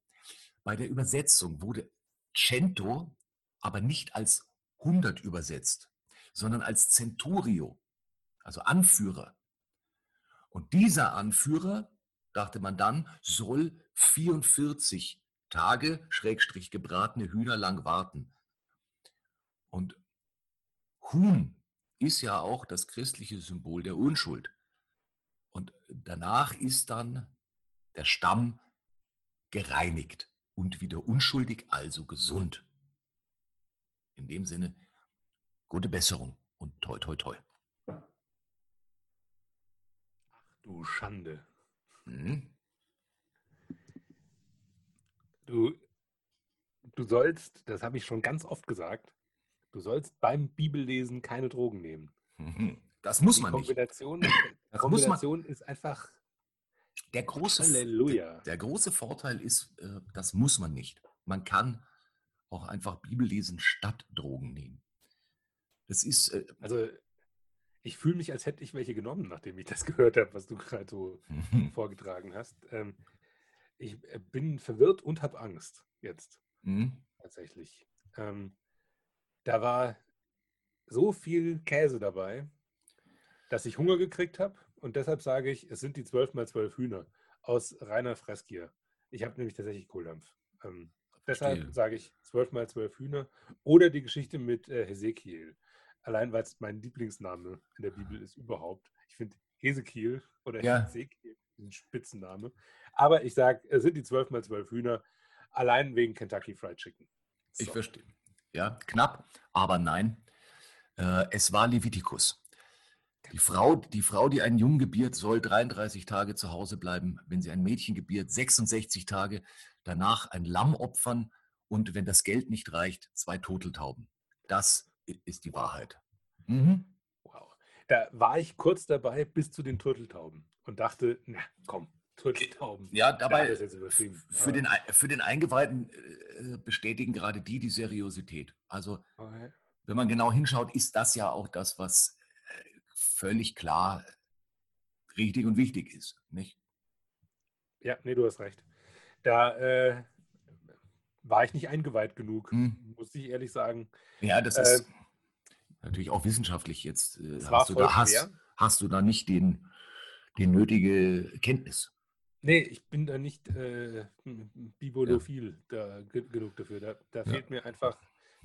Bei der Übersetzung wurde cento aber nicht als 100 übersetzt, sondern als Centurio, also Anführer. Und dieser Anführer, dachte man dann, soll 44 Tage, Schrägstrich gebratene Hühner lang warten. Und Huhn ist ja auch das christliche Symbol der Unschuld. Und danach ist dann der Stamm gereinigt und wieder unschuldig, also gesund. In dem Sinne, gute Besserung und toi, toi, toi. Ach du Schande. Hm? Du, du sollst, das habe ich schon ganz oft gesagt, Du sollst beim Bibellesen keine Drogen nehmen. Das muss man nicht. Kombination, Das muss man, Kombination ist einfach der, große, Halleluja. der, der große Vorteil ist, äh, das muss man nicht. Man kann auch einfach Bibel lesen statt Drogen nehmen. Das ist, äh, Also ich fühle mich, als hätte ich welche genommen, nachdem ich das gehört habe, was du gerade so vorgetragen hast. Ähm, ich äh, bin verwirrt und habe Angst jetzt mhm. tatsächlich. Ähm, da war so viel Käse dabei, dass ich Hunger gekriegt habe und deshalb sage ich, es sind die 12 mal 12 Hühner aus reiner Fressgier. Ich habe nämlich tatsächlich Kohldampf. Ähm, deshalb sage ich 12 mal 12 Hühner oder die Geschichte mit äh, Hesekiel. Allein weil es mein Lieblingsname in der Bibel ist überhaupt. Ich finde Hesekiel oder Ja. Hesekiel ein Spitzenname. Aber ich sage, es sind die 12 mal 12 Hühner, allein wegen Kentucky Fried Chicken. Ich So. verstehe. Ja, knapp, aber nein. Äh, es war Levitikus. Die Frau, die Frau, die einen Jungen gebiert, soll 33 Tage zu Hause bleiben. Wenn sie ein Mädchen gebiert, 66 Tage. Danach ein Lamm opfern und wenn das Geld nicht reicht, zwei Turteltauben. Das ist die Wahrheit. Mhm. Wow. Da war ich kurz dabei bis zu den Turteltauben und dachte, na komm, Turteltauben. Ja, Da dabei für den, für den Eingeweihten äh, bestätigen gerade die die Seriosität. Also Okay. wenn man genau hinschaut, ist das ja auch das, was äh, völlig klar richtig und wichtig ist. Nicht? Ja, nee, du hast recht. Da äh, war ich nicht eingeweiht genug, Hm. muss ich ehrlich sagen. Ja, das Äh, ist natürlich auch wissenschaftlich jetzt. Äh, hast, du da, hast, hast du da nicht den, die nötige Kenntnis? Nee, ich bin da nicht äh, bibolophil da, ge- genug dafür. Da, da Ja. fehlt mir einfach,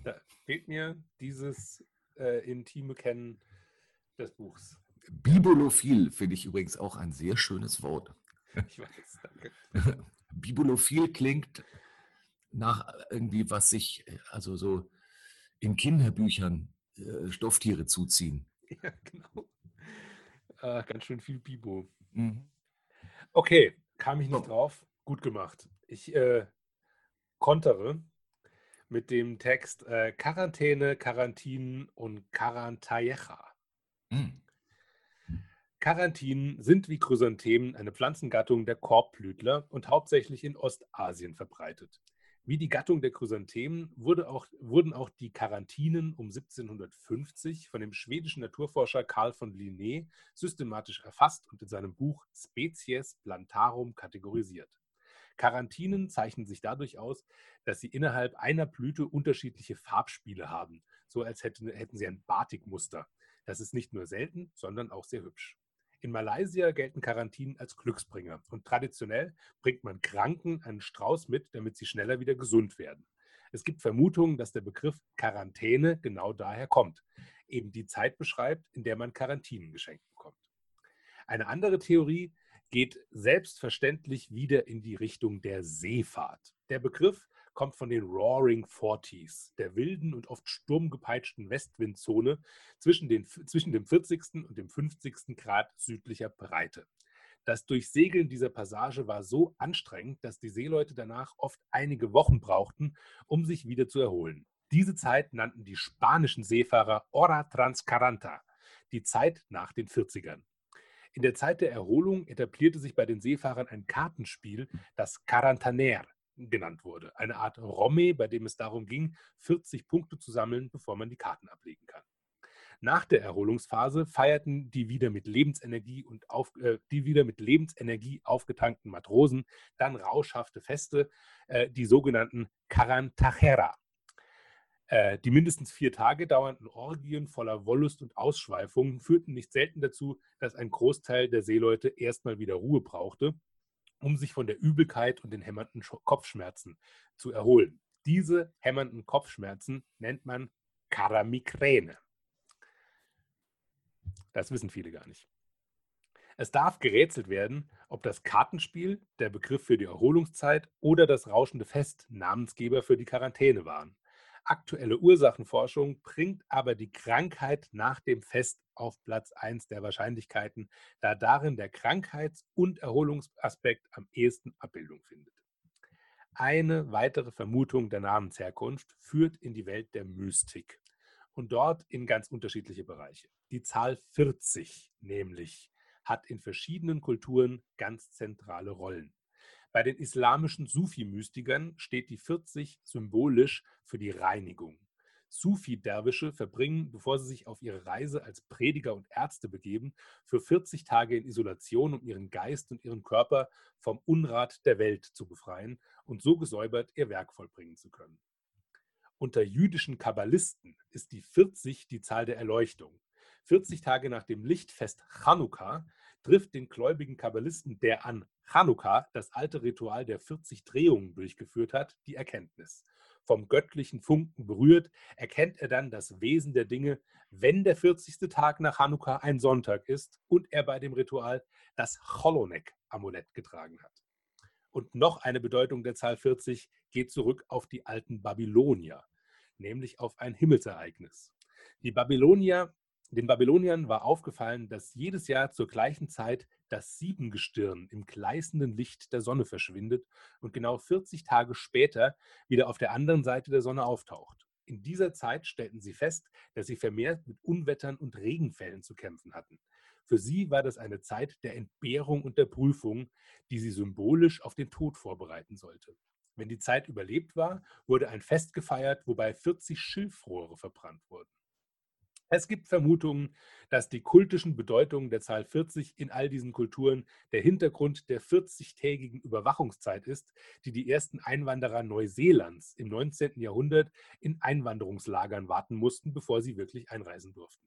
da fehlt mir dieses äh, intime Kennen des Buchs. Bibolophil finde ich übrigens auch ein sehr schönes Wort. Ich weiß, danke. Bibolophil klingt nach irgendwie, was sich also so in Kinderbüchern äh, Stofftiere zuziehen. Ja, genau. Äh, ganz schön viel Bibo. Mhm. Okay, kam ich nicht Oh. drauf. Gut gemacht. Ich äh, kontere mit dem Text äh, Quarantäne, Quarantinen und Quarantaecha. Mhm. Quarantinen sind wie Chrysanthemen eine Pflanzengattung der Korbblütler und hauptsächlich in Ostasien verbreitet. Wie die Gattung der Chrysanthemen wurde auch, wurden auch die Quarantinen um 1750 von dem schwedischen Naturforscher Carl von Linné systematisch erfasst und in seinem Buch Species Plantarum kategorisiert. Quarantinen zeichnen sich dadurch aus, dass sie innerhalb einer Blüte unterschiedliche Farbspiele haben, so als hätten, hätten sie ein Batikmuster. Das ist nicht nur selten, sondern auch sehr hübsch. In Malaysia gelten Quarantinen als Glücksbringer und traditionell bringt man Kranken einen Strauß mit, damit sie schneller wieder gesund werden. Es gibt Vermutungen, dass der Begriff Quarantäne genau daher kommt, eben die Zeit beschreibt, in der man Quarantinen geschenkt bekommt. Eine andere Theorie geht selbstverständlich wieder in die Richtung der Seefahrt. Der Begriff kommt von den Roaring Forties, der wilden und oft sturmgepeitschten Westwindzone zwischen, den, zwischen dem 40. und dem 50. Grad südlicher Breite. Das Durchsegeln dieser Passage war so anstrengend, dass die Seeleute danach oft einige Wochen brauchten, um sich wieder zu erholen. Diese Zeit nannten die spanischen Seefahrer Hora Transcaranta, die Zeit nach den 40ern. In der Zeit der Erholung etablierte sich bei den Seefahrern ein Kartenspiel, das Carantaner genannt wurde. Eine Art Romme, bei dem es darum ging, 40 Punkte zu sammeln, bevor man die Karten ablegen kann. Nach der Erholungsphase feierten die wieder mit Lebensenergie und auf, äh, die wieder mit Lebensenergie aufgetankten Matrosen dann rauschhafte Feste, äh, die sogenannten Carantachera. Äh, die mindestens vier Tage dauernden Orgien voller Wollust und Ausschweifungen führten nicht selten dazu, dass ein Großteil der Seeleute erstmal wieder Ruhe brauchte, um sich von der Übelkeit und den hämmernden Kopfschmerzen zu erholen. Diese hämmernden Kopfschmerzen nennt man Karamikräne. Das wissen viele gar nicht. Es darf gerätselt werden, ob das Kartenspiel, der Begriff für die Erholungszeit oder das rauschende Fest Namensgeber für die Quarantäne waren. Aktuelle Ursachenforschung bringt aber die Krankheit nach dem Fest auf Platz 1 der Wahrscheinlichkeiten, da darin der Krankheits- und Erholungsaspekt am ehesten Abbildung findet. Eine weitere Vermutung der Namensherkunft führt in die Welt der Mystik und dort in ganz unterschiedliche Bereiche. Die Zahl 40 nämlich hat in verschiedenen Kulturen ganz zentrale Rollen. Bei den islamischen Sufi-Mystikern steht die 40 symbolisch für die Reinigung. Sufi-Derwische verbringen, bevor sie sich auf ihre Reise als Prediger und Ärzte begeben, für 40 Tage in Isolation, um ihren Geist und ihren Körper vom Unrat der Welt zu befreien und so gesäubert ihr Werk vollbringen zu können. Unter jüdischen Kabbalisten ist die 40 die Zahl der Erleuchtung. 40 Tage nach dem Lichtfest Chanukka trifft den gläubigen Kabbalisten, der an Chanukka das alte Ritual der 40 Drehungen durchgeführt hat, die Erkenntnis vom göttlichen Funken berührt, erkennt er dann das Wesen der Dinge, wenn der 40. Tag nach Hanukkah ein Sonntag ist und er bei dem Ritual das Cholonek-Amulett getragen hat. Und noch eine Bedeutung der Zahl 40 geht zurück auf die alten Babylonier, nämlich auf ein Himmelsereignis. Die Babylonier den Babyloniern war aufgefallen, dass jedes Jahr zur gleichen Zeit das Siebengestirn im gleißenden Licht der Sonne verschwindet und genau 40 Tage später wieder auf der anderen Seite der Sonne auftaucht. In dieser Zeit stellten sie fest, dass sie vermehrt mit Unwettern und Regenfällen zu kämpfen hatten. Für sie war das eine Zeit der Entbehrung und der Prüfung, die sie symbolisch auf den Tod vorbereiten sollte. Wenn die Zeit überlebt war, wurde ein Fest gefeiert, wobei 40 Schilfrohre verbrannt wurden. Es gibt Vermutungen, dass die kultischen Bedeutungen der Zahl 40 in all diesen Kulturen der Hintergrund der 40-tägigen Überwachungszeit ist, die die ersten Einwanderer Neuseelands im 19. Jahrhundert in Einwanderungslagern warten mussten, bevor sie wirklich einreisen durften.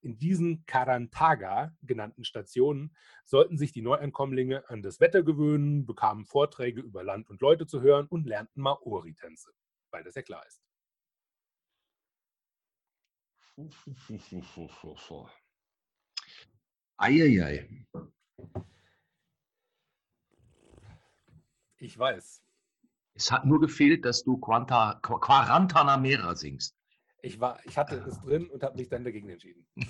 In diesen Karantaga genannten Stationen sollten sich die Neuankommlinge an das Wetter gewöhnen, bekamen Vorträge über Land und Leute zu hören und lernten Maori-Tänze, weil das ja klar ist. Eieiei. Ich weiß. Es hat nur gefehlt, dass du Quanta, Quarantanamera singst. Ich, war, ich hatte es drin und habe mich dann dagegen entschieden.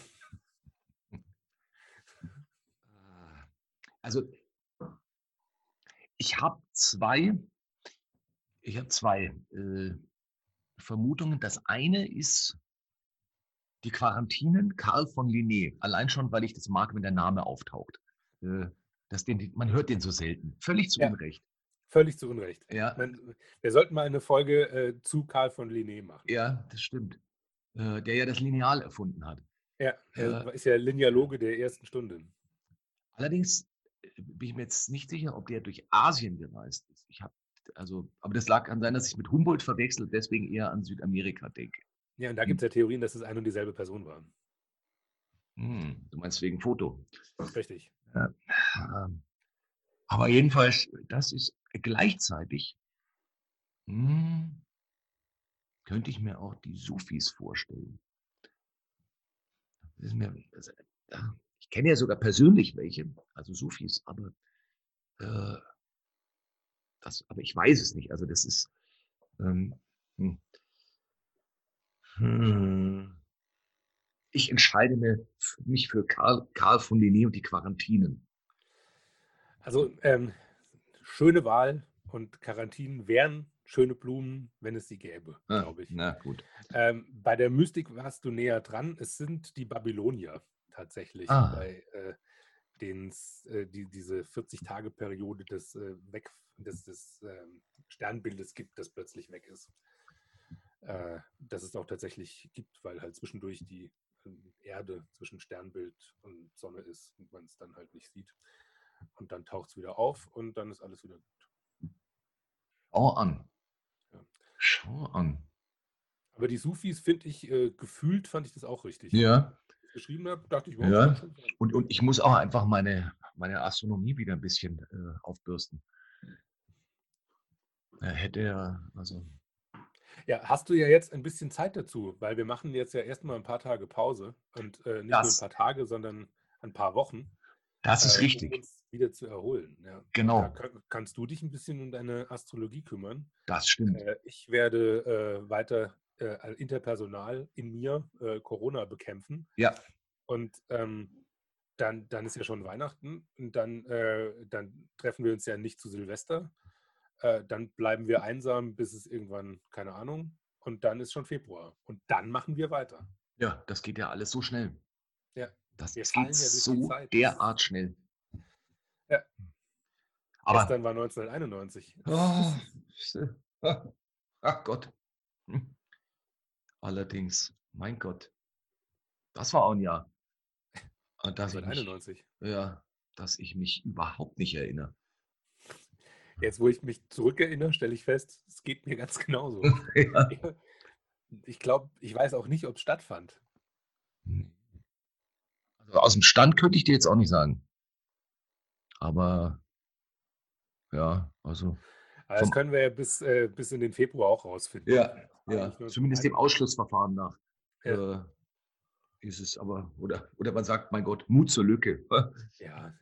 Also, ich habe zwei, ich habe zwei äh, Vermutungen. Das eine ist, die Quarantinen Karl von Linné, allein schon, weil ich das mag, wenn der Name auftaucht. Äh, das den, man hört den so selten. Völlig zu ja, Unrecht. Völlig zu Unrecht. Ja. Man, wir sollten mal eine Folge äh, zu Karl von Linné machen. Ja, das stimmt. Äh, der ja das Lineal erfunden hat. Ja, er äh, ist ja Linealoge der ersten Stunde. Allerdings äh, bin ich mir jetzt nicht sicher, ob der durch Asien gereist ist. Ich habe also, aber das lag an sein, dass ich mit Humboldt verwechselt, deswegen eher an Südamerika denke. Ja, und da gibt es ja Theorien, dass es eine und dieselbe Person war. Hm, du meinst wegen Foto. Richtig. Ja. Ähm, aber jedenfalls, das ist gleichzeitig, hm, könnte ich mir auch die Sufis vorstellen. Mir, also, ich kenne ja sogar persönlich welche, also Sufis, aber, äh, das, aber ich weiß es nicht. Also das ist, ähm, hm. Hm. Ich entscheide mich für Karl, Karl von Linné und die Quarantinen. Also ähm, schöne Wahl und Quarantinen wären schöne Blumen, wenn es sie gäbe, ah, glaube ich. Na gut. Ähm, bei der Mystik warst du näher dran. Es sind die Babylonier tatsächlich, ah. bei äh, denen äh, die, diese 40-Tage-Periode des, äh, weg, des, des ähm, Sternbildes gibt, das plötzlich weg ist äh, dass es auch tatsächlich gibt, weil halt zwischendurch die ähm, Erde zwischen Sternbild und Sonne ist und man es dann halt nicht sieht. Und dann taucht es wieder auf und dann ist alles wieder gut. Schau an. Ja. Schau an. Aber die Sufis finde ich, äh, gefühlt fand ich das auch richtig. Ja. Ich geschrieben habe, dachte ich, wow, ja. Und, und ich muss auch einfach meine, meine Astronomie wieder ein bisschen äh, aufbürsten. Er hätte ja, also ja, hast du ja jetzt ein bisschen Zeit dazu, weil wir machen jetzt ja erstmal ein paar Tage Pause und äh, nicht das, nur ein paar Tage, sondern ein paar Wochen. Das ist äh, richtig. Um uns wieder zu erholen. Ja. Genau. Da kann, kannst du dich ein bisschen um deine Astrologie kümmern. Das stimmt. Äh, ich werde äh, weiter äh, interpersonal in mir äh, Corona bekämpfen. Ja. Und ähm, dann, dann ist ja schon Weihnachten und dann, dann treffen wir uns ja nicht zu Silvester, äh, dann bleiben wir einsam, bis es irgendwann, keine Ahnung, und dann ist schon Februar. Und dann machen wir weiter. Ja, das geht ja alles so schnell. Ja. Das Wir geht ja so derart schnell. Ja. Aber Gestern war 1991. Oh, ach Gott. Hm. Allerdings, mein Gott. Das war auch ein Jahr. An das ich mich, 1991. ja, dass ich mich überhaupt nicht erinnere. Jetzt, wo ich mich zurückerinnere, stelle ich fest, es geht mir ganz genauso. Ja. Ich glaube, ich weiß auch nicht, ob es stattfand. Also aus dem Stand könnte ich dir jetzt auch nicht sagen. Aber ja, also Aber das können wir ja bis, äh, bis in den Februar auch rausfinden. Ja, ja, zumindest dem Ausschlussverfahren nach. Ja. Äh, ist es aber, oder, oder man sagt, mein Gott, Mut zur Lücke. Ja,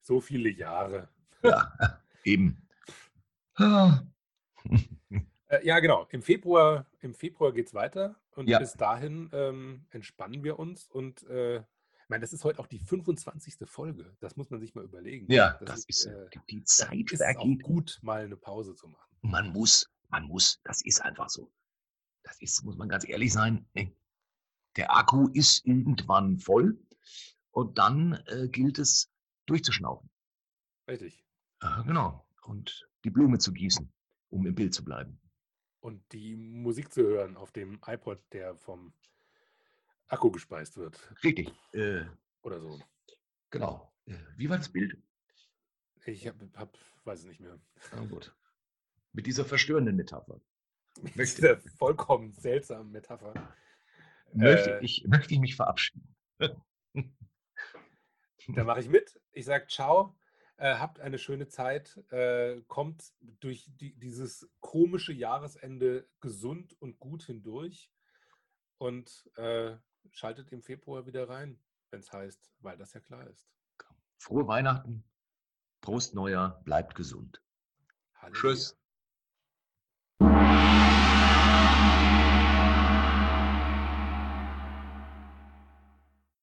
so viele Jahre. ja, eben. Ah. Äh, ja, genau. Im Februar, im Februar geht es weiter und Ja. bis dahin ähm, entspannen wir uns. Und äh, ich meine, das ist heute auch die 25. Folge. Das muss man sich mal überlegen. Ja, das ist, äh, die Zeit ist es auch vergeht. gut, mal eine Pause zu machen. Man muss, man muss, das ist einfach so. Das ist, muss man ganz ehrlich sein. ey, Der Akku ist irgendwann voll und dann äh, gilt es durchzuschnaufen. Richtig. Äh, genau. Und die Blume zu gießen, um im Bild zu bleiben. Und die Musik zu hören auf dem iPod, der vom Akku gespeist wird. Richtig. Äh, Oder so. genau. Äh, wie war das Bild? Ich hab, hab weiß es nicht mehr. Na gut. Mit dieser verstörenden Metapher. Mit Möchte- dieser vollkommen seltsamen Metapher. Möchte, Äh, ich, möchte ich mich verabschieden. Da mache ich mit. Ich sage ciao. Äh, habt eine schöne Zeit. Äh, kommt durch die, dieses komische Jahresende gesund und gut hindurch. Und äh, schaltet im Februar wieder rein, wenn es heißt, weil das ja klar ist. Frohe Weihnachten. Prost Neujahr. Bleibt gesund. Halleluja. Tschüss.